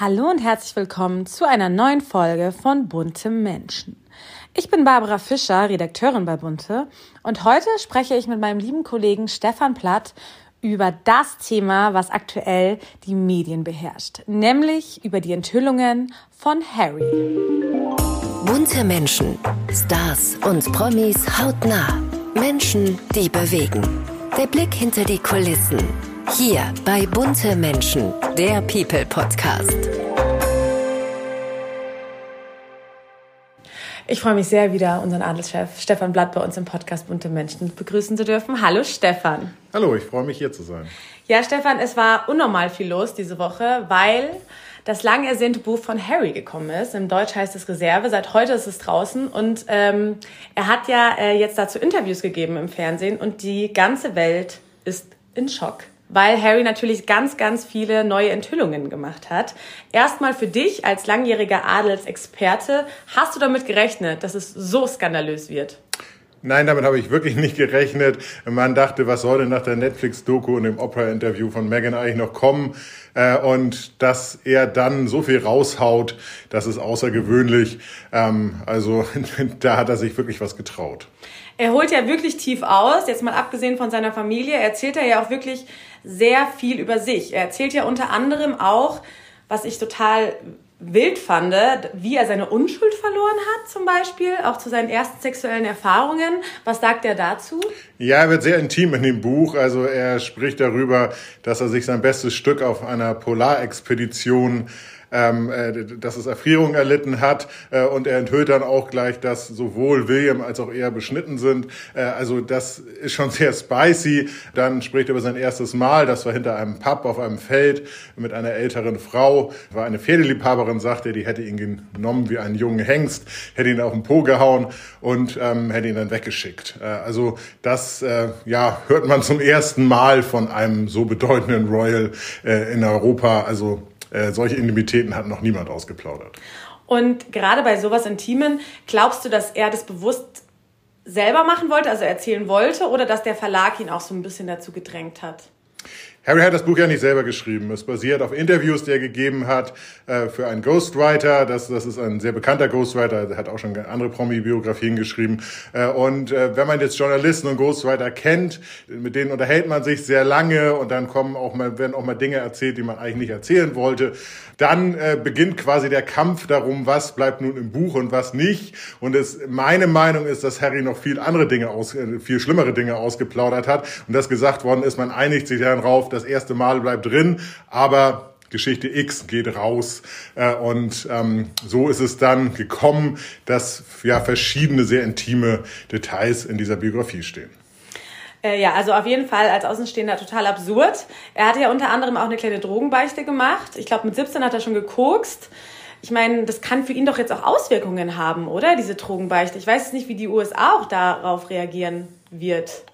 Hallo und herzlich willkommen zu einer neuen Folge von Bunte Menschen. Ich bin Barbara Fischer, Redakteurin bei Bunte und heute spreche ich mit meinem lieben Kollegen Stefan Platt über das Thema, was aktuell die Medien beherrscht, nämlich über die Enthüllungen von Harry. Bunte Menschen, Stars und Promis hautnah. Menschen, die bewegen. Der Blick hinter die Kulissen hier bei Bunte Menschen, der People Podcast. Ich freue mich sehr, wieder unseren Adelschef Stefan Blatt bei uns im Podcast Bunte Menschen begrüßen zu dürfen. Hallo Stefan. Hallo, ich freue mich hier zu sein. Ja, Stefan, es war unnormal viel los diese Woche, weil das lang ersehnte Buch von Harry gekommen ist. Im Deutsch heißt es Reserve. Seit heute ist es draußen. Und ähm, er hat ja äh, jetzt dazu Interviews gegeben im Fernsehen und die ganze Welt ist in Schock weil Harry natürlich ganz, ganz viele neue Enthüllungen gemacht hat. Erstmal für dich als langjähriger Adelsexperte, hast du damit gerechnet, dass es so skandalös wird? Nein, damit habe ich wirklich nicht gerechnet. Man dachte, was soll denn nach der Netflix-Doku und dem Opera-Interview von Meghan eigentlich noch kommen? Äh, und dass er dann so viel raushaut, das ist außergewöhnlich. Ähm, also da hat er sich wirklich was getraut. Er holt ja wirklich tief aus, jetzt mal abgesehen von seiner Familie, erzählt er ja auch wirklich sehr viel über sich. Er erzählt ja unter anderem auch, was ich total wild fand, wie er seine Unschuld verloren hat, zum Beispiel, auch zu seinen ersten sexuellen Erfahrungen. Was sagt er dazu? Ja, er wird sehr intim in dem Buch. Also er spricht darüber, dass er sich sein bestes Stück auf einer Polarexpedition ähm, äh, dass es Erfrierung erlitten hat äh, und er enthüllt dann auch gleich, dass sowohl William als auch er beschnitten sind. Äh, also das ist schon sehr spicy. Dann spricht er über sein erstes Mal, das war hinter einem Pub auf einem Feld mit einer älteren Frau, war eine Pferdeliebhaberin, sagt er, die hätte ihn genommen wie einen jungen Hengst, hätte ihn auf den Po gehauen und ähm, hätte ihn dann weggeschickt. Äh, also das äh, ja hört man zum ersten Mal von einem so bedeutenden Royal äh, in Europa. Also äh, solche Intimitäten hat noch niemand ausgeplaudert. Und gerade bei sowas Intimen, glaubst du, dass er das bewusst selber machen wollte, also erzählen wollte, oder dass der Verlag ihn auch so ein bisschen dazu gedrängt hat? Harry hat das Buch ja nicht selber geschrieben. Es basiert auf Interviews, die er gegeben hat äh, für einen Ghostwriter. Das, das ist ein sehr bekannter Ghostwriter, der hat auch schon andere Promi-Biografien geschrieben. Äh, und äh, wenn man jetzt Journalisten und Ghostwriter kennt, mit denen unterhält man sich sehr lange und dann kommen auch mal, werden auch mal Dinge erzählt, die man eigentlich nicht erzählen wollte. Dann äh, beginnt quasi der Kampf darum, was bleibt nun im Buch und was nicht. Und es, meine Meinung ist, dass Harry noch viel andere Dinge aus, äh, viel schlimmere Dinge ausgeplaudert hat und dass gesagt worden ist, man einigt sich darauf, das erste Mal bleibt drin, aber Geschichte X geht raus. Äh, und ähm, so ist es dann gekommen, dass ja verschiedene sehr intime Details in dieser Biografie stehen. Äh, ja, also auf jeden Fall als Außenstehender total absurd. Er hatte ja unter anderem auch eine kleine Drogenbeichte gemacht. Ich glaube, mit 17 hat er schon gekokst. Ich meine, das kann für ihn doch jetzt auch Auswirkungen haben, oder? Diese Drogenbeichte. Ich weiß nicht, wie die USA auch darauf reagieren wird.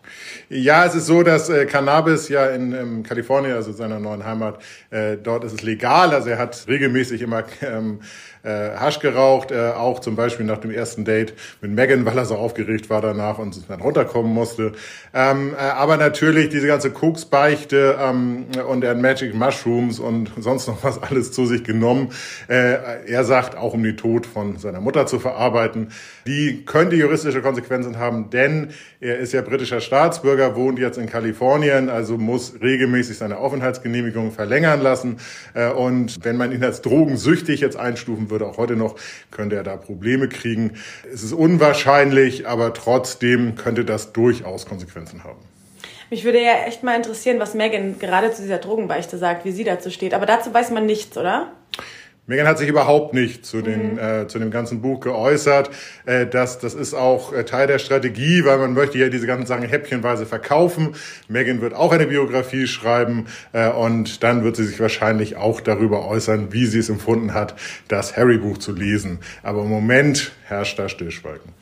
Ja, es ist so, dass äh, Cannabis ja in ähm, Kalifornien, also seiner neuen Heimat, äh, dort ist es legal. Also er hat regelmäßig immer ähm, äh, Hasch geraucht, äh, auch zum Beispiel nach dem ersten Date mit Megan, weil er so aufgeregt war danach und dann runterkommen musste. Ähm, äh, aber natürlich diese ganze Koksbeichte ähm, und er hat Magic Mushrooms und sonst noch was alles zu sich genommen. Äh, er sagt, auch um den Tod von seiner Mutter zu verarbeiten. Die könnte juristische Konsequenzen haben, denn er ist ja britischer Staatsbürger, wohnt jetzt in Kalifornien, also muss regelmäßig seine Aufenthaltsgenehmigung verlängern lassen. Äh, und wenn man ihn als drogensüchtig jetzt einstufen würde, würde auch heute noch, könnte er da Probleme kriegen. Es ist unwahrscheinlich, aber trotzdem könnte das durchaus Konsequenzen haben. Mich würde ja echt mal interessieren, was Megan gerade zu dieser Drogenbeichte sagt, wie sie dazu steht. Aber dazu weiß man nichts, oder? Megan hat sich überhaupt nicht zu, den, mhm. äh, zu dem ganzen Buch geäußert. Äh, das, das ist auch äh, Teil der Strategie, weil man möchte ja diese ganzen Sachen häppchenweise verkaufen. Megan wird auch eine Biografie schreiben äh, und dann wird sie sich wahrscheinlich auch darüber äußern, wie sie es empfunden hat, das Harry-Buch zu lesen. Aber im Moment herrscht da Stillschweigen.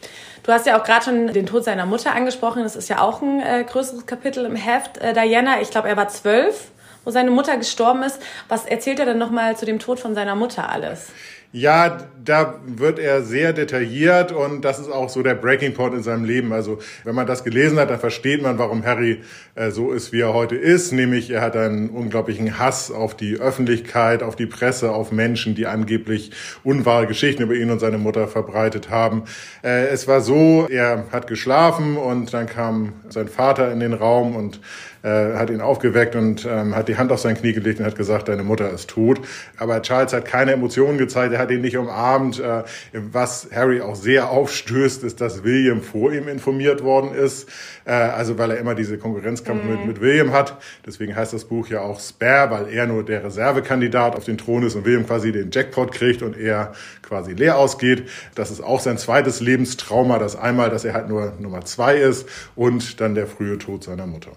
Du hast ja auch gerade schon den Tod seiner Mutter angesprochen. Das ist ja auch ein äh, größeres Kapitel im Heft. Äh, Diana, ich glaube, er war zwölf wo seine Mutter gestorben ist. Was erzählt er denn nochmal zu dem Tod von seiner Mutter alles? Ja, da wird er sehr detailliert und das ist auch so der Breaking Point in seinem Leben. Also wenn man das gelesen hat, dann versteht man, warum Harry äh, so ist, wie er heute ist. Nämlich er hat einen unglaublichen Hass auf die Öffentlichkeit, auf die Presse, auf Menschen, die angeblich unwahre Geschichten über ihn und seine Mutter verbreitet haben. Äh, es war so, er hat geschlafen und dann kam sein Vater in den Raum und äh, hat ihn aufgeweckt und ähm, hat die Hand auf sein Knie gelegt und hat gesagt, deine Mutter ist tot. Aber Charles hat keine Emotionen gezeigt, er hat ihn nicht umarmt. Äh, was Harry auch sehr aufstößt, ist, dass William vor ihm informiert worden ist. Äh, also weil er immer diese Konkurrenzkampf mhm. mit, mit William hat. Deswegen heißt das Buch ja auch Spare, weil er nur der Reservekandidat auf den Thron ist und William quasi den Jackpot kriegt und er quasi leer ausgeht. Das ist auch sein zweites Lebenstrauma, das einmal, dass er halt nur Nummer zwei ist und dann der frühe Tod seiner Mutter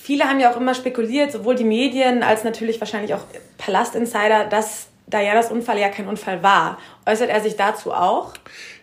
viele haben ja auch immer spekuliert, sowohl die Medien als natürlich wahrscheinlich auch Palastinsider, dass Dianas Unfall ja kein Unfall war. Äußert er sich dazu auch?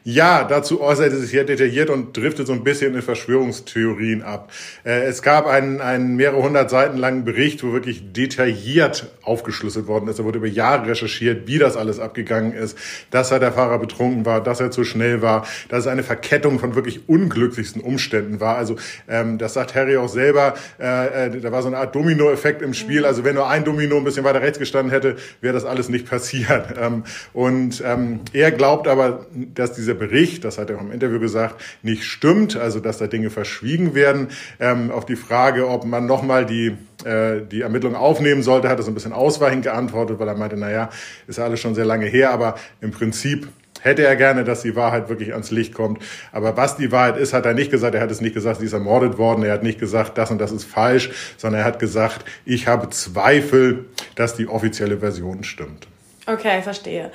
Ja, dazu äußert er sich sehr detailliert und driftet so ein bisschen in Verschwörungstheorien ab. Äh, es gab einen, einen mehrere hundert Seiten langen Bericht, wo wirklich detailliert aufgeschlüsselt worden ist. Da wurde über Jahre recherchiert, wie das alles abgegangen ist, dass er der Fahrer betrunken war, dass er zu schnell war, dass es eine Verkettung von wirklich unglücklichsten Umständen war. Also ähm, das sagt Harry auch selber, äh, äh, da war so eine Art Domino-Effekt im Spiel. Also wenn nur ein Domino ein bisschen weiter rechts gestanden hätte, wäre das alles nicht passiert. Ähm, und ähm, er glaubt aber, dass diese Bericht, das hat er auch im Interview gesagt, nicht stimmt, also dass da Dinge verschwiegen werden. Ähm, auf die Frage, ob man nochmal die äh, die Ermittlungen aufnehmen sollte, hat er so ein bisschen ausweichend geantwortet, weil er meinte, naja, ist ja alles schon sehr lange her, aber im Prinzip hätte er gerne, dass die Wahrheit wirklich ans Licht kommt. Aber was die Wahrheit ist, hat er nicht gesagt. Er hat es nicht gesagt, sie ist ermordet worden. Er hat nicht gesagt, das und das ist falsch, sondern er hat gesagt, ich habe Zweifel, dass die offizielle Version stimmt. Okay, verstehe.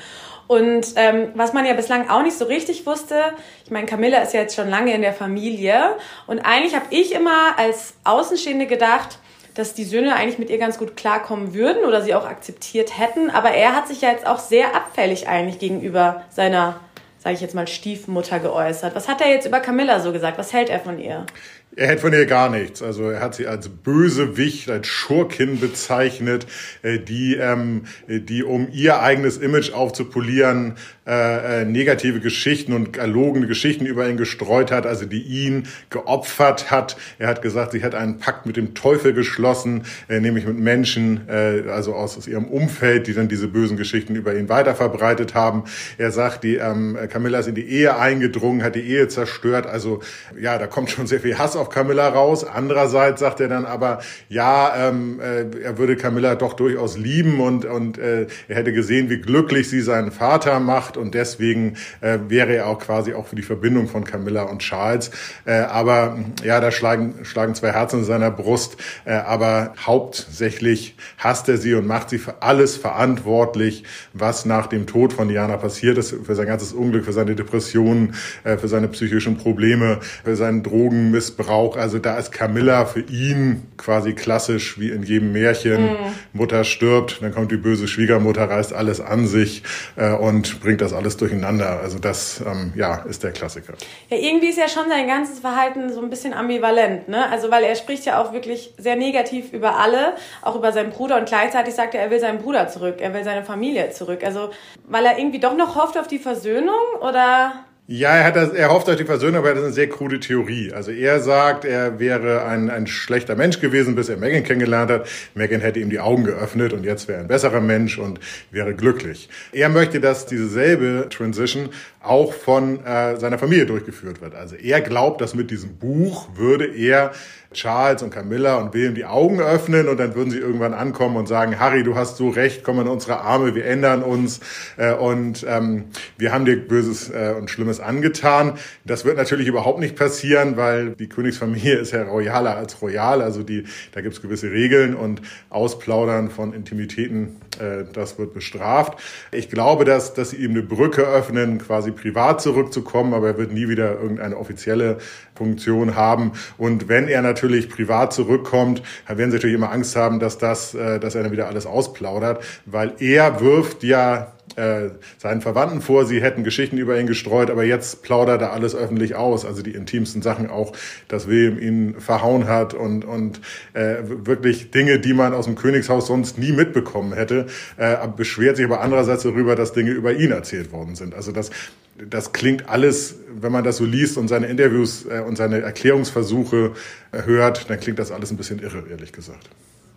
Und ähm, was man ja bislang auch nicht so richtig wusste, ich meine, Camilla ist ja jetzt schon lange in der Familie und eigentlich habe ich immer als Außenstehende gedacht, dass die Söhne eigentlich mit ihr ganz gut klarkommen würden oder sie auch akzeptiert hätten. Aber er hat sich ja jetzt auch sehr abfällig eigentlich gegenüber seiner, sage ich jetzt mal, Stiefmutter geäußert. Was hat er jetzt über Camilla so gesagt? Was hält er von ihr? Er hält von ihr gar nichts. Also er hat sie als Bösewicht, als Schurkin bezeichnet, äh, die, ähm, die um ihr eigenes Image aufzupolieren, äh, äh, negative Geschichten und erlogene Geschichten über ihn gestreut hat, also die ihn geopfert hat. Er hat gesagt, sie hat einen Pakt mit dem Teufel geschlossen, äh, nämlich mit Menschen, äh, also aus, aus ihrem Umfeld, die dann diese bösen Geschichten über ihn weiter verbreitet haben. Er sagt, die ähm, Camilla ist in die Ehe eingedrungen, hat die Ehe zerstört. Also ja, da kommt schon sehr viel Hass auf Camilla raus. Andererseits sagt er dann aber, ja, ähm, äh, er würde Camilla doch durchaus lieben und, und äh, er hätte gesehen, wie glücklich sie seinen Vater macht und deswegen äh, wäre er auch quasi auch für die Verbindung von Camilla und Charles. Äh, aber ja, da schlagen, schlagen zwei Herzen in seiner Brust. Äh, aber hauptsächlich hasst er sie und macht sie für alles verantwortlich, was nach dem Tod von Diana passiert ist, für sein ganzes Unglück, für seine Depressionen, äh, für seine psychischen Probleme, für seinen Drogenmissbrauch. Also da ist Camilla für ihn quasi klassisch wie in jedem Märchen. Mhm. Mutter stirbt, dann kommt die böse Schwiegermutter, reißt alles an sich äh, und bringt das alles durcheinander. Also das ähm, ja, ist der Klassiker. Ja, irgendwie ist ja schon sein ganzes Verhalten so ein bisschen ambivalent. Ne? Also weil er spricht ja auch wirklich sehr negativ über alle, auch über seinen Bruder und gleichzeitig sagt er, er will seinen Bruder zurück, er will seine Familie zurück. Also weil er irgendwie doch noch hofft auf die Versöhnung oder... Ja, er, hat das, er hofft auf die Versöhnung, aber das ist eine sehr krude Theorie. Also er sagt, er wäre ein, ein schlechter Mensch gewesen, bis er Megan kennengelernt hat. Megan hätte ihm die Augen geöffnet und jetzt wäre er ein besserer Mensch und wäre glücklich. Er möchte, dass diese selbe Transition auch von äh, seiner Familie durchgeführt wird. Also er glaubt, dass mit diesem Buch würde er Charles und Camilla und William die Augen öffnen und dann würden sie irgendwann ankommen und sagen, Harry, du hast so recht, komm in unsere Arme, wir ändern uns äh, und ähm, wir haben dir Böses äh, und Schlimmes angetan. Das wird natürlich überhaupt nicht passieren, weil die Königsfamilie ist ja royaler als royal, also die, da gibt es gewisse Regeln und Ausplaudern von Intimitäten, äh, das wird bestraft. Ich glaube, dass, dass sie ihm eine Brücke öffnen, quasi privat zurückzukommen, aber er wird nie wieder irgendeine offizielle Funktion haben. Und wenn er natürlich privat zurückkommt, dann werden sie natürlich immer Angst haben, dass das, äh, dass er dann wieder alles ausplaudert, weil er wirft ja äh, seinen Verwandten vor, sie hätten Geschichten über ihn gestreut, aber jetzt plaudert er alles öffentlich aus, also die intimsten Sachen auch, dass William ihn verhauen hat und, und äh, wirklich Dinge, die man aus dem Königshaus sonst nie mitbekommen hätte, äh, beschwert sich aber andererseits darüber, dass Dinge über ihn erzählt worden sind. Also das, das klingt alles, wenn man das so liest und seine Interviews äh, und seine Erklärungsversuche äh, hört, dann klingt das alles ein bisschen irre, ehrlich gesagt.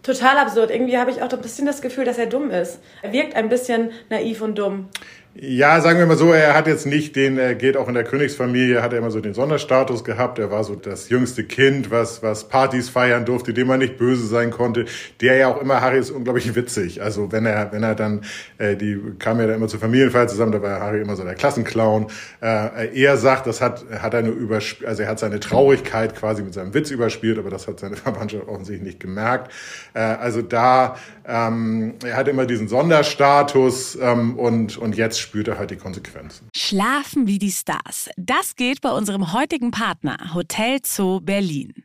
Total absurd. Irgendwie habe ich auch ein bisschen das Gefühl, dass er dumm ist. Er wirkt ein bisschen naiv und dumm. Ja, sagen wir mal so, er hat jetzt nicht den, er geht auch in der Königsfamilie, hat er immer so den Sonderstatus gehabt. Er war so das jüngste Kind, was, was Partys feiern durfte, dem man nicht böse sein konnte. Der ja auch immer, Harry ist unglaublich witzig. Also wenn er, wenn er dann, äh, die kam ja dann immer zur Familienfeier zusammen, da war Harry immer so der Klassenclown. Äh, er sagt, das hat, hat er nur überspielt, also er hat seine Traurigkeit quasi mit seinem Witz überspielt, aber das hat seine Verwandtschaft offensichtlich nicht gemerkt. Äh, also da, ähm, er hat immer diesen Sonderstatus ähm, und, und jetzt spürt er halt die Konsequenzen. Schlafen wie die Stars. Das geht bei unserem heutigen Partner Hotel Zoo Berlin.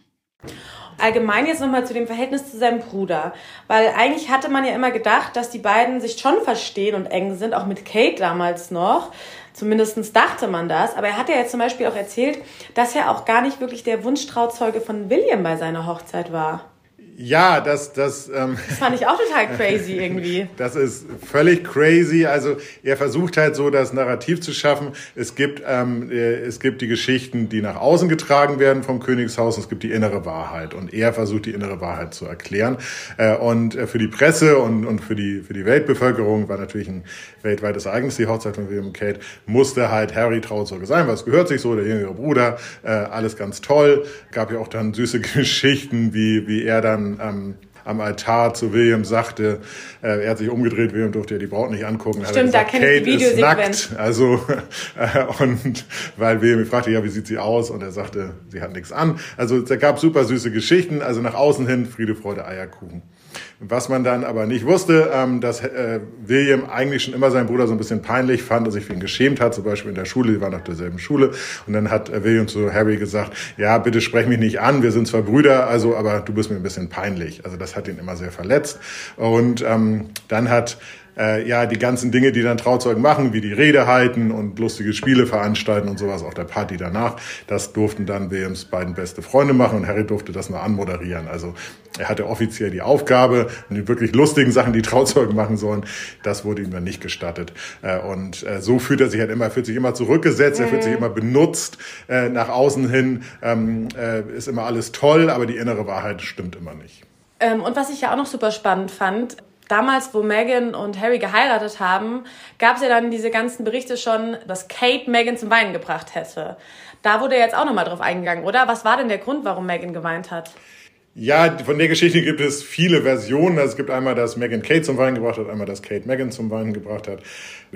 allgemein jetzt nochmal zu dem Verhältnis zu seinem Bruder. Weil eigentlich hatte man ja immer gedacht, dass die beiden sich schon verstehen und eng sind, auch mit Kate damals noch. Zumindest dachte man das. Aber er hat ja jetzt zum Beispiel auch erzählt, dass er auch gar nicht wirklich der Wunschtrauzeuge von William bei seiner Hochzeit war. Ja, das, das, ähm, das fand ich auch total crazy irgendwie. das ist völlig crazy. Also er versucht halt so das Narrativ zu schaffen. Es gibt, ähm, äh, es gibt die Geschichten, die nach außen getragen werden vom Königshaus. Es gibt die innere Wahrheit und er versucht die innere Wahrheit zu erklären. Äh, und äh, für die Presse und, und für die für die Weltbevölkerung war natürlich ein weltweites Ereignis die Hochzeit von William und Kate. Musste halt Harry Trauzeuge sein, was gehört sich so, der jüngere Bruder. Äh, alles ganz toll. Gab ja auch dann süße Geschichten, wie wie er dann ähm, am Altar zu William sagte, äh, er hat sich umgedreht, William durfte ja die Braut nicht angucken. Stimmt, gesagt, da kenne ich die ist nackt. Also, äh, und weil William fragte, ja, wie sieht sie aus? Und er sagte, sie hat nichts an. Also, es gab super süße Geschichten. Also nach außen hin Friede, Freude, Eierkuchen. Was man dann aber nicht wusste, ähm, dass äh, William eigentlich schon immer seinen Bruder so ein bisschen peinlich fand und sich für ihn geschämt hat, zum Beispiel in der Schule, die waren nach derselben Schule. Und dann hat äh, William zu Harry gesagt, ja, bitte sprech mich nicht an, wir sind zwar Brüder, also, aber du bist mir ein bisschen peinlich. Also das hat ihn immer sehr verletzt. Und ähm, dann hat äh, ja die ganzen Dinge, die dann Trauzeugen machen, wie die Rede halten und lustige Spiele veranstalten und sowas auf der Party danach, das durften dann Williams beiden beste Freunde machen und Harry durfte das nur anmoderieren. Also er hatte offiziell die Aufgabe und die wirklich lustigen Sachen, die Trauzeugen machen sollen, das wurde ihm dann nicht gestattet. Äh, und äh, so fühlt er sich halt immer, fühlt sich immer zurückgesetzt, er fühlt sich mhm. immer benutzt äh, nach außen hin, ähm, äh, ist immer alles toll, aber die innere Wahrheit stimmt immer nicht. Ähm, und was ich ja auch noch super spannend fand, damals, wo Meghan und Harry geheiratet haben, gab es ja dann diese ganzen Berichte schon, dass Kate Meghan zum Weinen gebracht hätte. Da wurde jetzt auch nochmal drauf eingegangen, oder? Was war denn der Grund, warum Meghan geweint hat? Ja, von der Geschichte gibt es viele Versionen. Also es gibt einmal, dass Meghan Kate zum Weinen gebracht hat, einmal, dass Kate Meghan zum Weinen gebracht hat.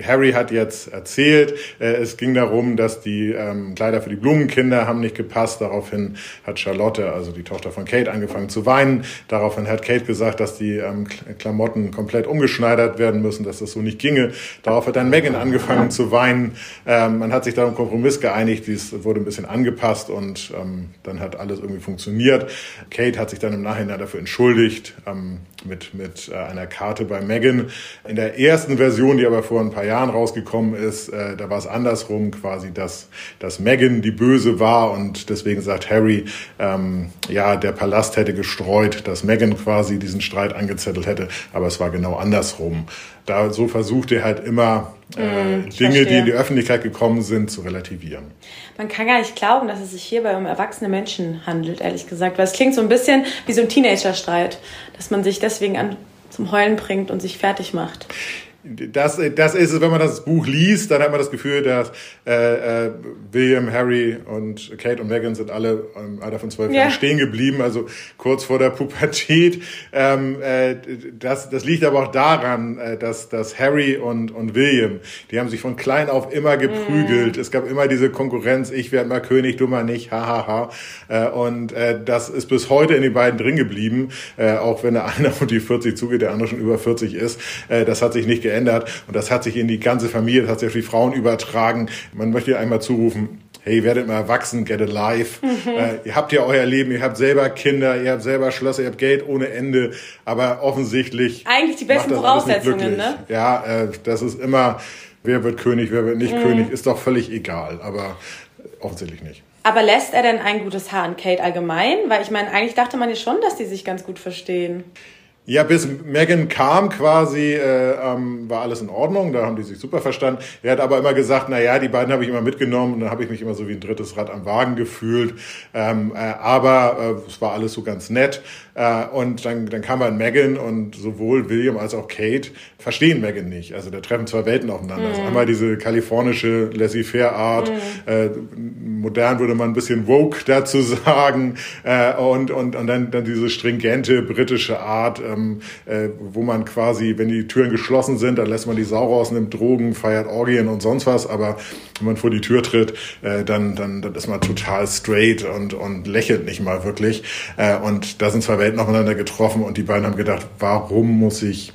Harry hat jetzt erzählt, äh, es ging darum, dass die ähm, Kleider für die Blumenkinder haben nicht gepasst. Daraufhin hat Charlotte, also die Tochter von Kate, angefangen zu weinen. Daraufhin hat Kate gesagt, dass die ähm, Klamotten komplett umgeschneidert werden müssen, dass das so nicht ginge. Darauf hat dann Meghan angefangen zu weinen. Ähm, man hat sich da einen Kompromiss geeinigt, dies wurde ein bisschen angepasst und ähm, dann hat alles irgendwie funktioniert. Kate hat sich dann im Nachhinein dafür entschuldigt ähm, mit, mit äh, einer Karte bei Meghan. In der ersten Version, die aber vor ein paar Jahren rausgekommen ist, äh, da war es andersrum quasi, dass, dass Meghan die Böse war und deswegen sagt Harry, ähm, ja, der Palast hätte gestreut, dass Meghan quasi diesen Streit angezettelt hätte, aber es war genau andersrum. da so versucht er halt immer äh, mm, Dinge, verstehe. die in die Öffentlichkeit gekommen sind, zu relativieren. Man kann gar nicht glauben, dass es sich hierbei um erwachsene Menschen handelt, ehrlich gesagt. Weil es klingt so ein bisschen wie so ein Teenager-Streit, dass man sich deswegen an, zum Heulen bringt und sich fertig macht das, das ist es, wenn man das Buch liest, dann hat man das Gefühl, dass äh, äh, William, Harry und Kate und Meghan sind alle im Alter von zwölf ja. Jahren stehen geblieben, also kurz vor der Pubertät. Ähm, äh, das, das liegt aber auch daran, äh, dass, dass Harry und, und William, die haben sich von klein auf immer geprügelt. Mhm. Es gab immer diese Konkurrenz, ich werde mal König, du mal nicht, hahaha. Ha, ha. äh, und äh, das ist bis heute in den beiden drin geblieben, äh, auch wenn der eine auf die 40 zugeht, der andere schon über 40 ist. Äh, das hat sich nicht geändert geändert und das hat sich in die ganze Familie, das hat sich auf die Frauen übertragen. Man möchte einmal zurufen, hey, werdet mal erwachsen, get alive. Mhm. Äh, ihr habt ja euer Leben, ihr habt selber Kinder, ihr habt selber Schlösser, ihr habt Geld ohne Ende, aber offensichtlich. Eigentlich die besten Voraussetzungen, ne? Ja, äh, das ist immer, wer wird König, wer wird nicht mhm. König, ist doch völlig egal, aber offensichtlich nicht. Aber lässt er denn ein gutes Haar an Kate allgemein? Weil ich meine, eigentlich dachte man ja schon, dass die sich ganz gut verstehen. Ja, bis Megan kam quasi, äh, ähm, war alles in Ordnung, da haben die sich super verstanden. Er hat aber immer gesagt, na ja, die beiden habe ich immer mitgenommen und dann habe ich mich immer so wie ein drittes Rad am Wagen gefühlt. Ähm, äh, aber äh, es war alles so ganz nett. Äh, und dann, dann kam halt Megan und sowohl William als auch Kate verstehen Megan nicht. Also da treffen zwei Welten aufeinander. Mhm. Also einmal diese kalifornische laissez-faire-Art, mhm. äh, modern würde man ein bisschen woke dazu sagen, äh, und, und, und dann, dann diese stringente britische Art, ähm, äh, wo man quasi, wenn die Türen geschlossen sind, dann lässt man die Sau raus, nimmt Drogen, feiert Orgien und sonst was, aber wenn man vor die Tür tritt, äh, dann, dann, dann ist man total straight und, und lächelt nicht mal wirklich. Äh, und da sind zwei Welten aufeinander getroffen und die beiden haben gedacht, warum muss ich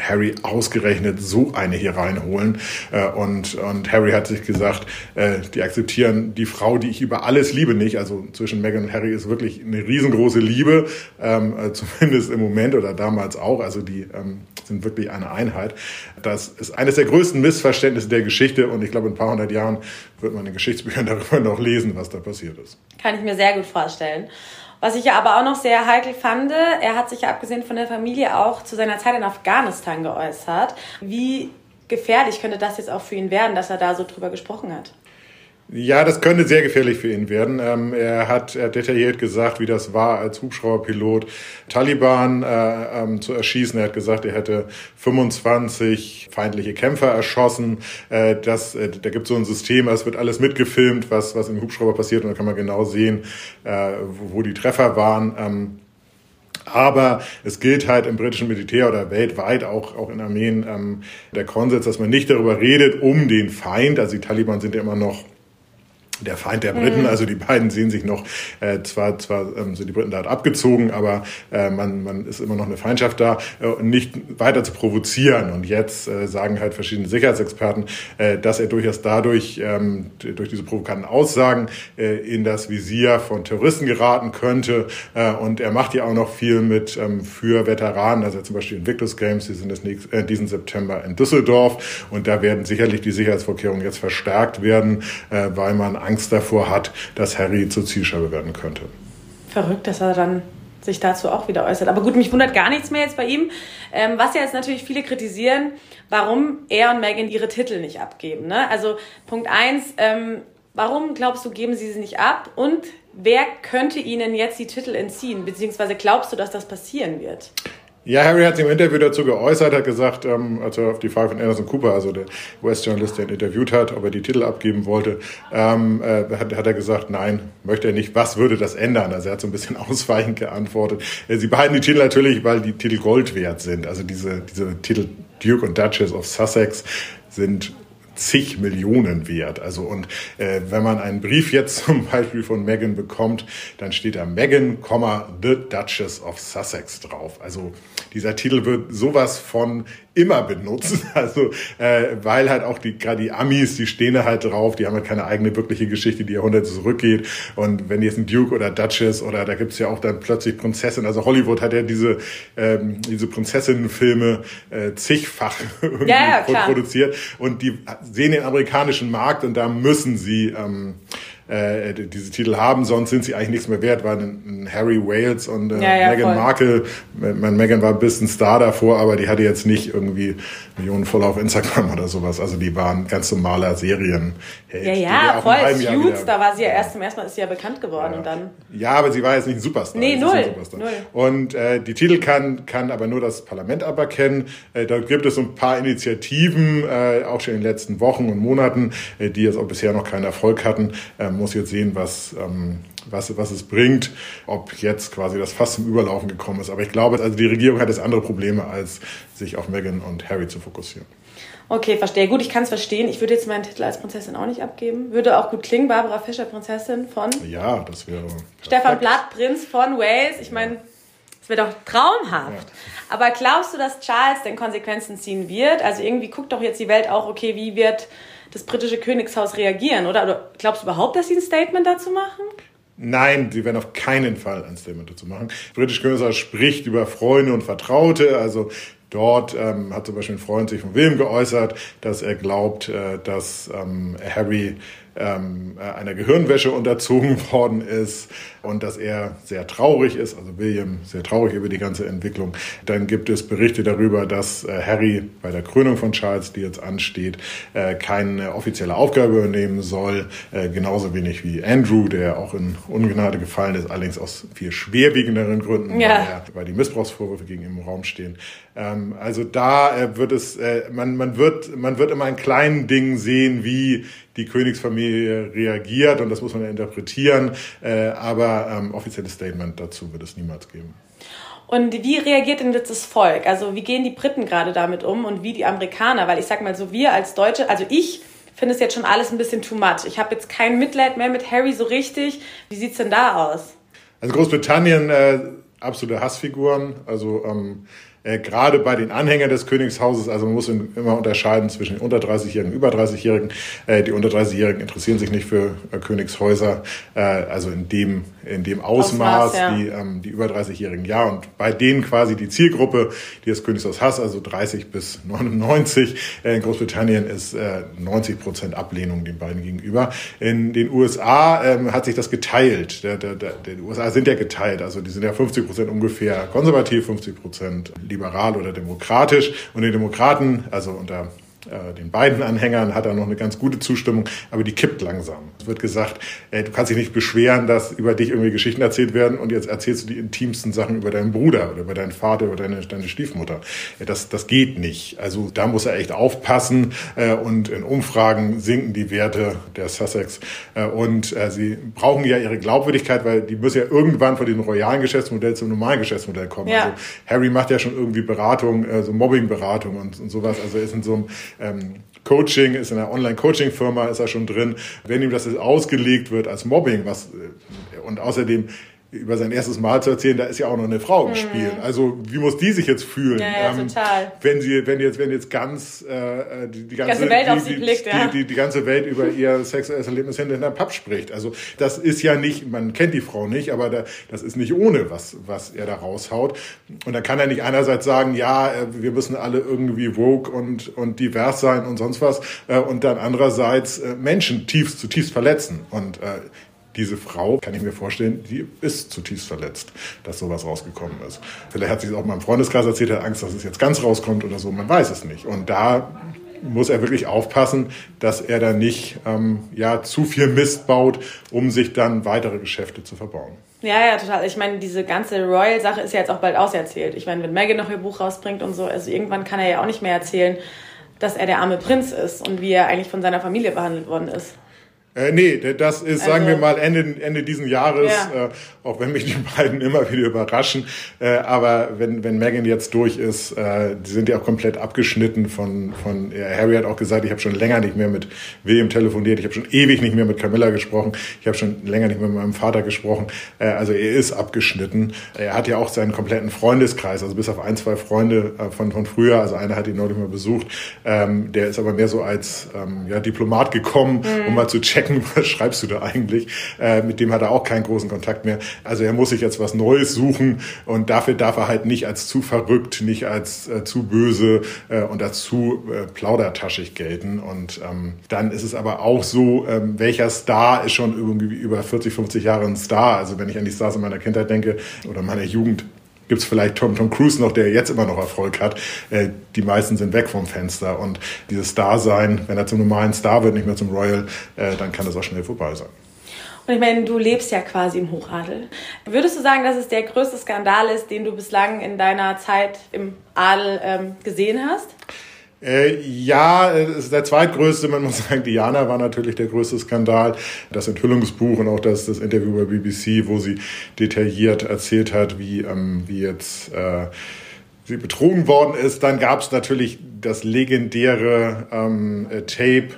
Harry ausgerechnet so eine hier reinholen. Äh, und, und Harry hat sich gesagt, äh, die akzeptieren die Frau, die ich über alles liebe, nicht. Also zwischen Meghan und Harry ist wirklich eine riesengroße Liebe, ähm, äh, zumindest im Moment oder damals auch. Also die ähm, sind wirklich eine Einheit. Das ist eines der größten Missverständnisse der Geschichte und ich glaube, in ein paar hundert Jahren wird man in Geschichtsbüchern darüber noch lesen, was da passiert ist. Kann ich mir sehr gut vorstellen. Was ich ja aber auch noch sehr heikel fand, er hat sich ja abgesehen von der Familie auch zu seiner Zeit in Afghanistan geäußert. Wie gefährlich könnte das jetzt auch für ihn werden, dass er da so drüber gesprochen hat? Ja, das könnte sehr gefährlich für ihn werden. Ähm, er, hat, er detailliert gesagt, wie das war, als Hubschrauberpilot Taliban äh, ähm, zu erschießen. Er hat gesagt, er hätte 25 feindliche Kämpfer erschossen. Äh, das, äh, da gibt es so ein System, es wird alles mitgefilmt, was, was im Hubschrauber passiert und da kann man genau sehen, äh, wo, wo die Treffer waren. Ähm, aber es gilt halt im britischen Militär oder weltweit auch, auch in Armeen ähm, der Konsens, dass man nicht darüber redet um den Feind. Also die Taliban sind ja immer noch der Feind der Briten. Mhm. Also die beiden sehen sich noch, äh, zwar, zwar ähm, sind die Briten da abgezogen, aber äh, man, man ist immer noch eine Feindschaft da, äh, nicht weiter zu provozieren. Und jetzt äh, sagen halt verschiedene Sicherheitsexperten, äh, dass er durchaus dadurch, ähm, durch diese provokanten Aussagen, äh, in das Visier von Terroristen geraten könnte. Äh, und er macht ja auch noch viel mit ähm, für Veteranen, also zum Beispiel Invictus Games, die sind das nächst, äh, diesen September in Düsseldorf. Und da werden sicherlich die Sicherheitsvorkehrungen jetzt verstärkt werden, äh, weil man Angst davor hat, dass Harry zur Zielscheibe werden könnte. Verrückt, dass er dann sich dazu auch wieder äußert. Aber gut, mich wundert gar nichts mehr jetzt bei ihm. Ähm, was ja jetzt natürlich viele kritisieren, warum er und Megan ihre Titel nicht abgeben. Ne? Also Punkt eins, ähm, warum glaubst du, geben sie sie nicht ab? Und wer könnte ihnen jetzt die Titel entziehen? Beziehungsweise glaubst du, dass das passieren wird? Ja, Harry hat sich im Interview dazu geäußert, hat gesagt, ähm, als er auf die Frage von Anderson Cooper, also der US-Journalist, der ihn interviewt hat, ob er die Titel abgeben wollte, ähm, äh, hat, hat er gesagt, nein, möchte er nicht. Was würde das ändern? Also er hat so ein bisschen ausweichend geantwortet. Äh, sie behalten die Titel natürlich, weil die Titel Gold wert sind. Also diese, diese Titel Duke und Duchess of Sussex sind zig Millionen wert. Also und äh, wenn man einen Brief jetzt zum Beispiel von Meghan bekommt, dann steht da Meghan, The Duchess of Sussex drauf. Also dieser Titel wird sowas von immer benutzen. Also äh, weil halt auch die gerade die Amis, die stehen da halt drauf, die haben halt keine eigene wirkliche Geschichte, die Jahrhunderte zurückgeht. Und wenn jetzt ein Duke oder Duchess oder da gibt's ja auch dann plötzlich Prinzessin, also Hollywood hat ja diese ähm, diese Prinzessinnenfilme äh, zigfach irgendwie ja, ja, produziert und die sehen den amerikanischen Markt und da müssen sie ähm, äh, diese Titel haben, sonst sind sie eigentlich nichts mehr wert. Waren ein, Harry Wales und äh, ja, ja, Meghan Markle. Mein Meghan war ein bisschen Star davor, aber die hatte jetzt nicht irgendwie Millionen Follower auf Instagram oder sowas. Also die waren ganz normaler Serien. Ja, ja, voll. Suits, da war sie ja erst zum ersten Mal ist sie ja bekannt geworden ja. und dann. Ja, aber sie war jetzt nicht ein Superstar. Nee, null. null. Und äh, die Titel kann, kann aber nur das Parlament aberkennen. Äh, da gibt es so ein paar Initiativen, äh, auch schon in den letzten Wochen und Monaten, äh, die jetzt auch bisher noch keinen Erfolg hatten. Äh, muss jetzt sehen, was, ähm, was, was es bringt, ob jetzt quasi das Fass zum Überlaufen gekommen ist. Aber ich glaube, also die Regierung hat jetzt andere Probleme, als sich auf Meghan und Harry zu fokussieren. Okay, verstehe. Gut, ich kann es verstehen. Ich würde jetzt meinen Titel als Prinzessin auch nicht abgeben. Würde auch gut klingen. Barbara Fischer, Prinzessin von. Ja, das wäre. Stefan Blatt, Prinz von Wales. Ich meine, es wäre doch traumhaft. Ja. Aber glaubst du, dass Charles den Konsequenzen ziehen wird? Also irgendwie guckt doch jetzt die Welt auch, okay, wie wird das britische Königshaus reagieren, oder? Oder glaubst du überhaupt, dass sie ein Statement dazu machen? Nein, sie werden auf keinen Fall ein Statement dazu machen. Das britische Königshaus spricht über Freunde und Vertraute, also Dort ähm, hat zum Beispiel ein Freund sich von William geäußert, dass er glaubt, äh, dass ähm, Harry ähm, äh, einer Gehirnwäsche unterzogen worden ist und dass er sehr traurig ist, also William sehr traurig über die ganze Entwicklung. Dann gibt es Berichte darüber, dass äh, Harry bei der Krönung von Charles, die jetzt ansteht, äh, keine offizielle Aufgabe übernehmen soll, äh, genauso wenig wie Andrew, der auch in Ungnade gefallen ist, allerdings aus viel schwerwiegenderen Gründen, ja. weil, er, weil die Missbrauchsvorwürfe gegen ihn im Raum stehen. Ähm, also da äh, wird es, äh, man, man, wird, man wird immer in kleinen Dingen sehen, wie die Königsfamilie reagiert und das muss man ja interpretieren. Äh, aber ähm, offizielles Statement dazu wird es niemals geben. Und wie reagiert denn jetzt das Volk? Also wie gehen die Briten gerade damit um und wie die Amerikaner? Weil ich sag mal so, wir als Deutsche, also ich finde es jetzt schon alles ein bisschen too much. Ich habe jetzt kein Mitleid mehr mit Harry so richtig. Wie sieht's denn da aus? Also Großbritannien, äh, absolute Hassfiguren. Also ähm, äh, gerade bei den Anhängern des Königshauses, also man muss immer unterscheiden zwischen unter 30-Jährigen und über 30-Jährigen. Äh, die unter 30-Jährigen interessieren sich nicht für äh, Königshäuser, äh, also in dem, in dem Ausmaß, Ausmaß ja. die, ähm, die über 30-Jährigen ja. Und bei denen quasi die Zielgruppe, die das Königshaus hasst, also 30 bis 99, äh, in Großbritannien ist äh, 90 Prozent Ablehnung den beiden gegenüber. In den USA ähm, hat sich das geteilt. Der, der, der, die USA sind ja geteilt, also die sind ja 50 Prozent ungefähr konservativ, 50 Prozent liberal oder demokratisch. Und die Demokraten, also unter den beiden Anhängern hat er noch eine ganz gute Zustimmung, aber die kippt langsam. Es wird gesagt, ey, du kannst dich nicht beschweren, dass über dich irgendwie Geschichten erzählt werden und jetzt erzählst du die intimsten Sachen über deinen Bruder oder über deinen Vater oder deine, deine Stiefmutter. Das, das geht nicht. Also da muss er echt aufpassen äh, und in Umfragen sinken die Werte der Sussex äh, und äh, sie brauchen ja ihre Glaubwürdigkeit, weil die müssen ja irgendwann von diesem royalen Geschäftsmodell zum normalen Geschäftsmodell kommen. Ja. Also Harry macht ja schon irgendwie Beratung, äh, so Mobbing-Beratung und, und sowas. Also ist in so einem ähm, Coaching, ist in einer Online-Coaching-Firma, ist er schon drin. Wenn ihm das ausgelegt wird als Mobbing, was, äh, und außerdem über sein erstes Mal zu erzählen, da ist ja auch noch eine Frau im mhm. Spiel. Also wie muss die sich jetzt fühlen? Ja, ja, ähm, total. Wenn sie, wenn jetzt, wenn jetzt ganz äh, die, die, ganze, ganze Welt die, auf sie blickt, ja. Die, die, die, ganze Welt über ihr sexuelles Erlebnis hinter einem Pub spricht. Also das ist ja nicht, man kennt die Frau nicht, aber da, das ist nicht ohne, was, was er da raushaut. Und da kann er nicht einerseits sagen, ja, äh, wir müssen alle irgendwie woke und, und divers sein und sonst was, äh, und dann andererseits äh, Menschen tiefst, zutiefst verletzen. Und äh, diese Frau, kann ich mir vorstellen, die ist zutiefst verletzt, dass sowas rausgekommen ist. Vielleicht hat sie es auch mal im Freundeskreis erzählt, hat Angst, dass es jetzt ganz rauskommt oder so, man weiß es nicht. Und da muss er wirklich aufpassen, dass er da nicht ähm, ja, zu viel Mist baut, um sich dann weitere Geschäfte zu verbauen. Ja, ja, total. Ich meine, diese ganze Royal-Sache ist ja jetzt auch bald auserzählt. Ich meine, wenn Meghan noch ihr Buch rausbringt und so, also irgendwann kann er ja auch nicht mehr erzählen, dass er der arme Prinz ist und wie er eigentlich von seiner Familie behandelt worden ist. Äh, nee, das ist, sagen also, wir mal, Ende, Ende diesen Jahres, ja. äh, auch wenn mich die beiden immer wieder überraschen. Äh, aber wenn, wenn Megan jetzt durch ist, äh, die sind ja auch komplett abgeschnitten von, von ja, Harry hat auch gesagt, ich habe schon länger nicht mehr mit William telefoniert, ich habe schon ewig nicht mehr mit Camilla gesprochen, ich habe schon länger nicht mehr mit meinem Vater gesprochen. Äh, also er ist abgeschnitten. Er hat ja auch seinen kompletten Freundeskreis, also bis auf ein, zwei Freunde äh, von, von früher, also einer hat ihn neulich mal besucht, ähm, der ist aber mehr so als ähm, ja, Diplomat gekommen, mhm. um mal zu checken, Becken, was schreibst du da eigentlich? Äh, mit dem hat er auch keinen großen Kontakt mehr. Also er muss sich jetzt was Neues suchen und dafür darf er halt nicht als zu verrückt, nicht als äh, zu böse äh, und als zu äh, plaudertaschig gelten. Und ähm, dann ist es aber auch so, ähm, welcher Star ist schon irgendwie über 40, 50 Jahre ein Star? Also wenn ich an die Stars in meiner Kindheit denke oder meiner Jugend, gibt es vielleicht Tom, Tom Cruise noch, der jetzt immer noch Erfolg hat. Äh, die meisten sind weg vom Fenster. Und dieses Star sein, wenn er zum normalen Star wird, nicht mehr zum Royal, äh, dann kann das auch schnell vorbei sein. Und ich meine, du lebst ja quasi im Hochadel. Würdest du sagen, dass es der größte Skandal ist, den du bislang in deiner Zeit im Adel ähm, gesehen hast? Äh, ja, ist der zweitgrößte. Man muss sagen, Diana war natürlich der größte Skandal. Das Enthüllungsbuch und auch das, das Interview bei BBC, wo sie detailliert erzählt hat, wie, ähm, wie jetzt äh, sie betrogen worden ist. Dann gab es natürlich das legendäre ähm, äh, Tape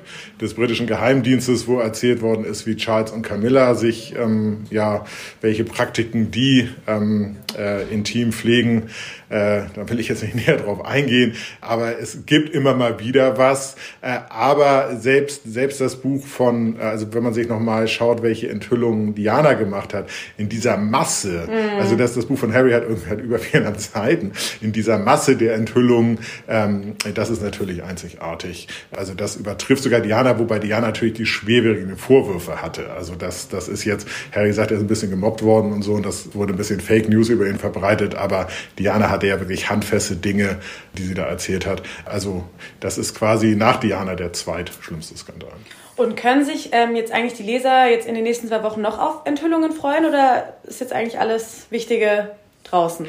des britischen Geheimdienstes, wo erzählt worden ist, wie Charles und Camilla sich, ähm, ja, welche Praktiken die ähm, äh, intim pflegen. Äh, da will ich jetzt nicht näher drauf eingehen, aber es gibt immer mal wieder was. Äh, aber selbst, selbst das Buch von, äh, also wenn man sich nochmal schaut, welche Enthüllungen Diana gemacht hat, in dieser Masse, mhm. also das, das Buch von Harry hat, hat über 400 Seiten, in dieser Masse der Enthüllungen, ähm, das ist natürlich einzigartig. Also das übertrifft sogar Diana, wobei Diana natürlich die schwerwiegenden Vorwürfe hatte. Also das, das ist jetzt, Harry sagt, er ist ein bisschen gemobbt worden und so und das wurde ein bisschen Fake News über ihn verbreitet, aber Diana hatte ja wirklich handfeste Dinge, die sie da erzählt hat. Also das ist quasi nach Diana der zweitschlimmste Skandal. Und können sich ähm, jetzt eigentlich die Leser jetzt in den nächsten zwei Wochen noch auf Enthüllungen freuen oder ist jetzt eigentlich alles Wichtige draußen?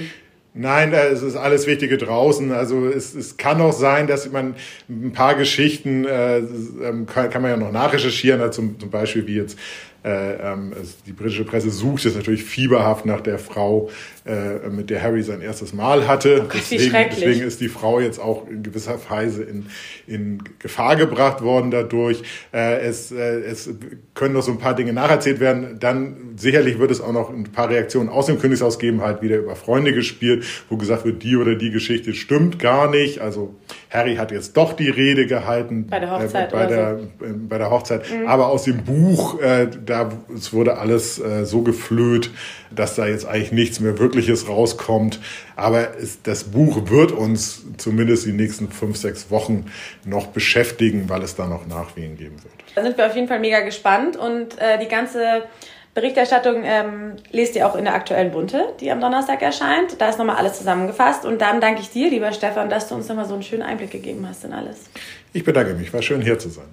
Nein, es ist alles Wichtige draußen. Also es, es kann auch sein, dass man ein paar Geschichten äh, ähm, kann, kann man ja noch nachrecherchieren, also zum, zum Beispiel wie jetzt äh, ähm, die britische Presse sucht jetzt natürlich fieberhaft nach der Frau, äh, mit der Harry sein erstes Mal hatte. Oh Gott, deswegen, deswegen, ist die Frau jetzt auch in gewisser Weise in, in Gefahr gebracht worden dadurch. Äh, es, äh, es können noch so ein paar Dinge nacherzählt werden. Dann sicherlich wird es auch noch ein paar Reaktionen aus dem Königshaus geben, halt wieder über Freunde gespielt, wo gesagt wird, die oder die Geschichte stimmt gar nicht. Also Harry hat jetzt doch die Rede gehalten bei der Hochzeit. Äh, bei, der, so. äh, bei der Hochzeit. Mhm. Aber aus dem Buch, äh, da es wurde alles äh, so geflöht, dass da jetzt eigentlich nichts mehr Wirkliches rauskommt. Aber es, das Buch wird uns zumindest die nächsten fünf, sechs Wochen noch beschäftigen, weil es da noch Nachwehen geben wird. Da sind wir auf jeden Fall mega gespannt und äh, die ganze Berichterstattung ähm, lest ihr auch in der aktuellen Bunte, die am Donnerstag erscheint. Da ist nochmal alles zusammengefasst. Und dann danke ich dir, lieber Stefan, dass du uns nochmal so einen schönen Einblick gegeben hast in alles. Ich bedanke mich. War schön, hier zu sein.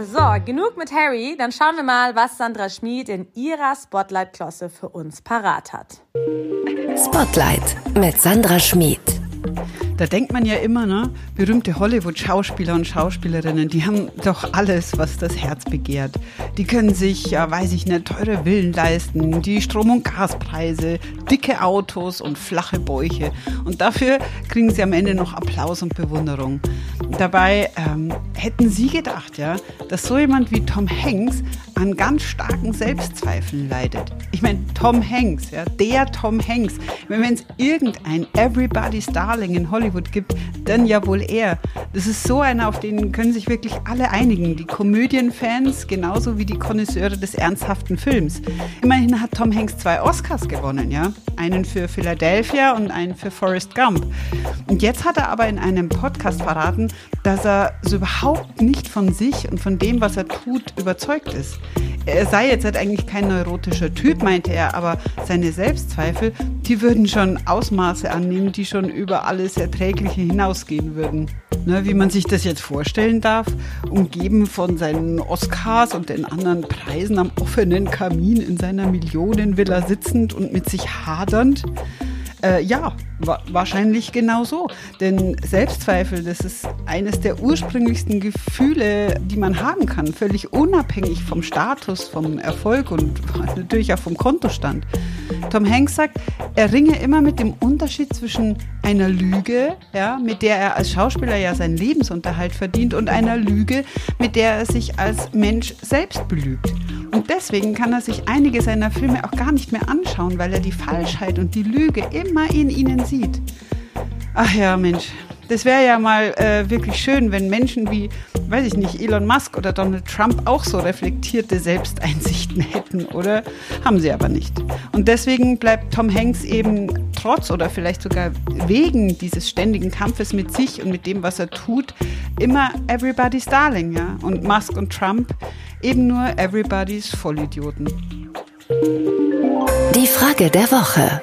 So, genug mit Harry. Dann schauen wir mal, was Sandra Schmid in ihrer Spotlight-Klosse für uns parat hat. Spotlight mit Sandra Schmid. Da denkt man ja immer, ne? Berühmte Hollywood-Schauspieler und Schauspielerinnen, die haben doch alles, was das Herz begehrt. Die können sich, ja, weiß ich nicht, teure Villen leisten, die Strom- und Gaspreise, dicke Autos und flache Bäuche. Und dafür kriegen sie am Ende noch Applaus und Bewunderung. Dabei ähm, hätten Sie gedacht, ja, dass so jemand wie Tom Hanks an ganz starken Selbstzweifeln leidet. Ich meine, Tom Hanks, ja, der Tom Hanks. Wenn es irgendein Everybody's Darling in Hollywood gibt, dann ja wohl er. Das ist so einer, auf den können sich wirklich alle einigen. Die Komödienfans genauso wie die Konnoisseure des ernsthaften Films. Immerhin hat Tom Hanks zwei Oscars gewonnen, ja. Einen für Philadelphia und einen für Forrest Gump. Und jetzt hat er aber in einem Podcast verraten, dass er so überhaupt nicht von sich und von dem, was er tut, überzeugt ist. Er sei jetzt halt eigentlich kein neurotischer Typ, meinte er, aber seine Selbstzweifel, die würden schon Ausmaße annehmen, die schon über alles Erträgliche hinausgehen würden. Ne, wie man sich das jetzt vorstellen darf, umgeben von seinen Oscars und den anderen Preisen am offenen Kamin in seiner Millionenvilla sitzend und mit sich hadernd. Äh, ja, wa wahrscheinlich genau so. Denn Selbstzweifel, das ist eines der ursprünglichsten Gefühle, die man haben kann, völlig unabhängig vom Status, vom Erfolg und natürlich auch vom Kontostand. Tom Hanks sagt, er ringe immer mit dem Unterschied zwischen einer Lüge, ja, mit der er als Schauspieler ja seinen Lebensunterhalt verdient, und einer Lüge, mit der er sich als Mensch selbst belügt. Und deswegen kann er sich einige seiner Filme auch gar nicht mehr anschauen, weil er die Falschheit und die Lüge immer in ihnen sieht. Ach ja, Mensch, Das wäre ja mal äh, wirklich schön, wenn Menschen wie, weiß ich nicht, Elon Musk oder Donald Trump auch so reflektierte Selbsteinsichten hätten, oder? Haben sie aber nicht. Und deswegen bleibt Tom Hanks eben trotz oder vielleicht sogar wegen dieses ständigen Kampfes mit sich und mit dem, was er tut, immer everybody's darling, ja. Und Musk und Trump eben nur everybody's Vollidioten. Die Frage der Woche.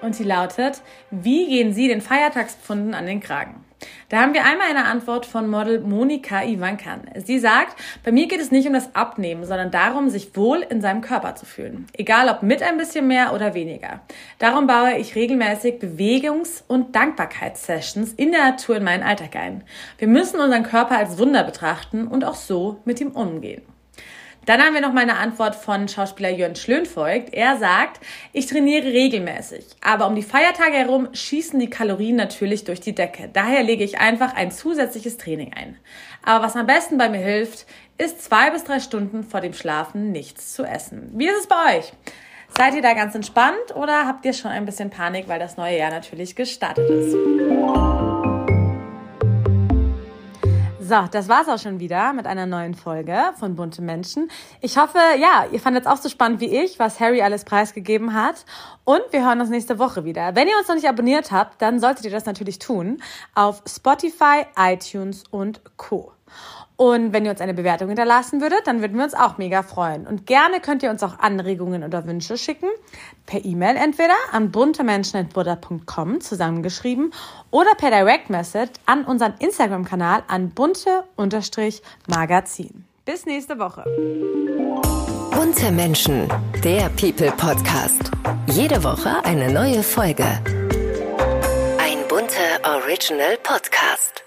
Und sie lautet, wie gehen Sie den Feiertagspfunden an den Kragen? Da haben wir einmal eine Antwort von Model Monika Ivankan. Sie sagt, bei mir geht es nicht um das Abnehmen, sondern darum, sich wohl in seinem Körper zu fühlen. Egal ob mit ein bisschen mehr oder weniger. Darum baue ich regelmäßig Bewegungs- und Dankbarkeitssessions in der Natur in meinen Alltag ein. Wir müssen unseren Körper als Wunder betrachten und auch so mit ihm umgehen. Dann haben wir noch mal eine Antwort von Schauspieler Jörn Schlönvoigt. Er sagt, ich trainiere regelmäßig, aber um die Feiertage herum schießen die Kalorien natürlich durch die Decke. Daher lege ich einfach ein zusätzliches Training ein. Aber was am besten bei mir hilft, ist zwei bis drei Stunden vor dem Schlafen nichts zu essen. Wie ist es bei euch? Seid ihr da ganz entspannt oder habt ihr schon ein bisschen Panik, weil das neue Jahr natürlich gestartet ist? So, das war's auch schon wieder mit einer neuen Folge von Bunte Menschen. Ich hoffe, ja, ihr fandet es auch so spannend wie ich, was Harry alles preisgegeben hat. Und wir hören uns nächste Woche wieder. Wenn ihr uns noch nicht abonniert habt, dann solltet ihr das natürlich tun auf Spotify, iTunes und Co. Und wenn ihr uns eine Bewertung hinterlassen würdet, dann würden wir uns auch mega freuen. Und gerne könnt ihr uns auch Anregungen oder Wünsche schicken. Per E-Mail entweder an buntemenschen.buddha.com zusammengeschrieben oder per Direct Message an unseren Instagram-Kanal an bunte-magazin. Bis nächste Woche. Bunte Menschen, der People Podcast. Jede Woche eine neue Folge. Ein bunter Original Podcast.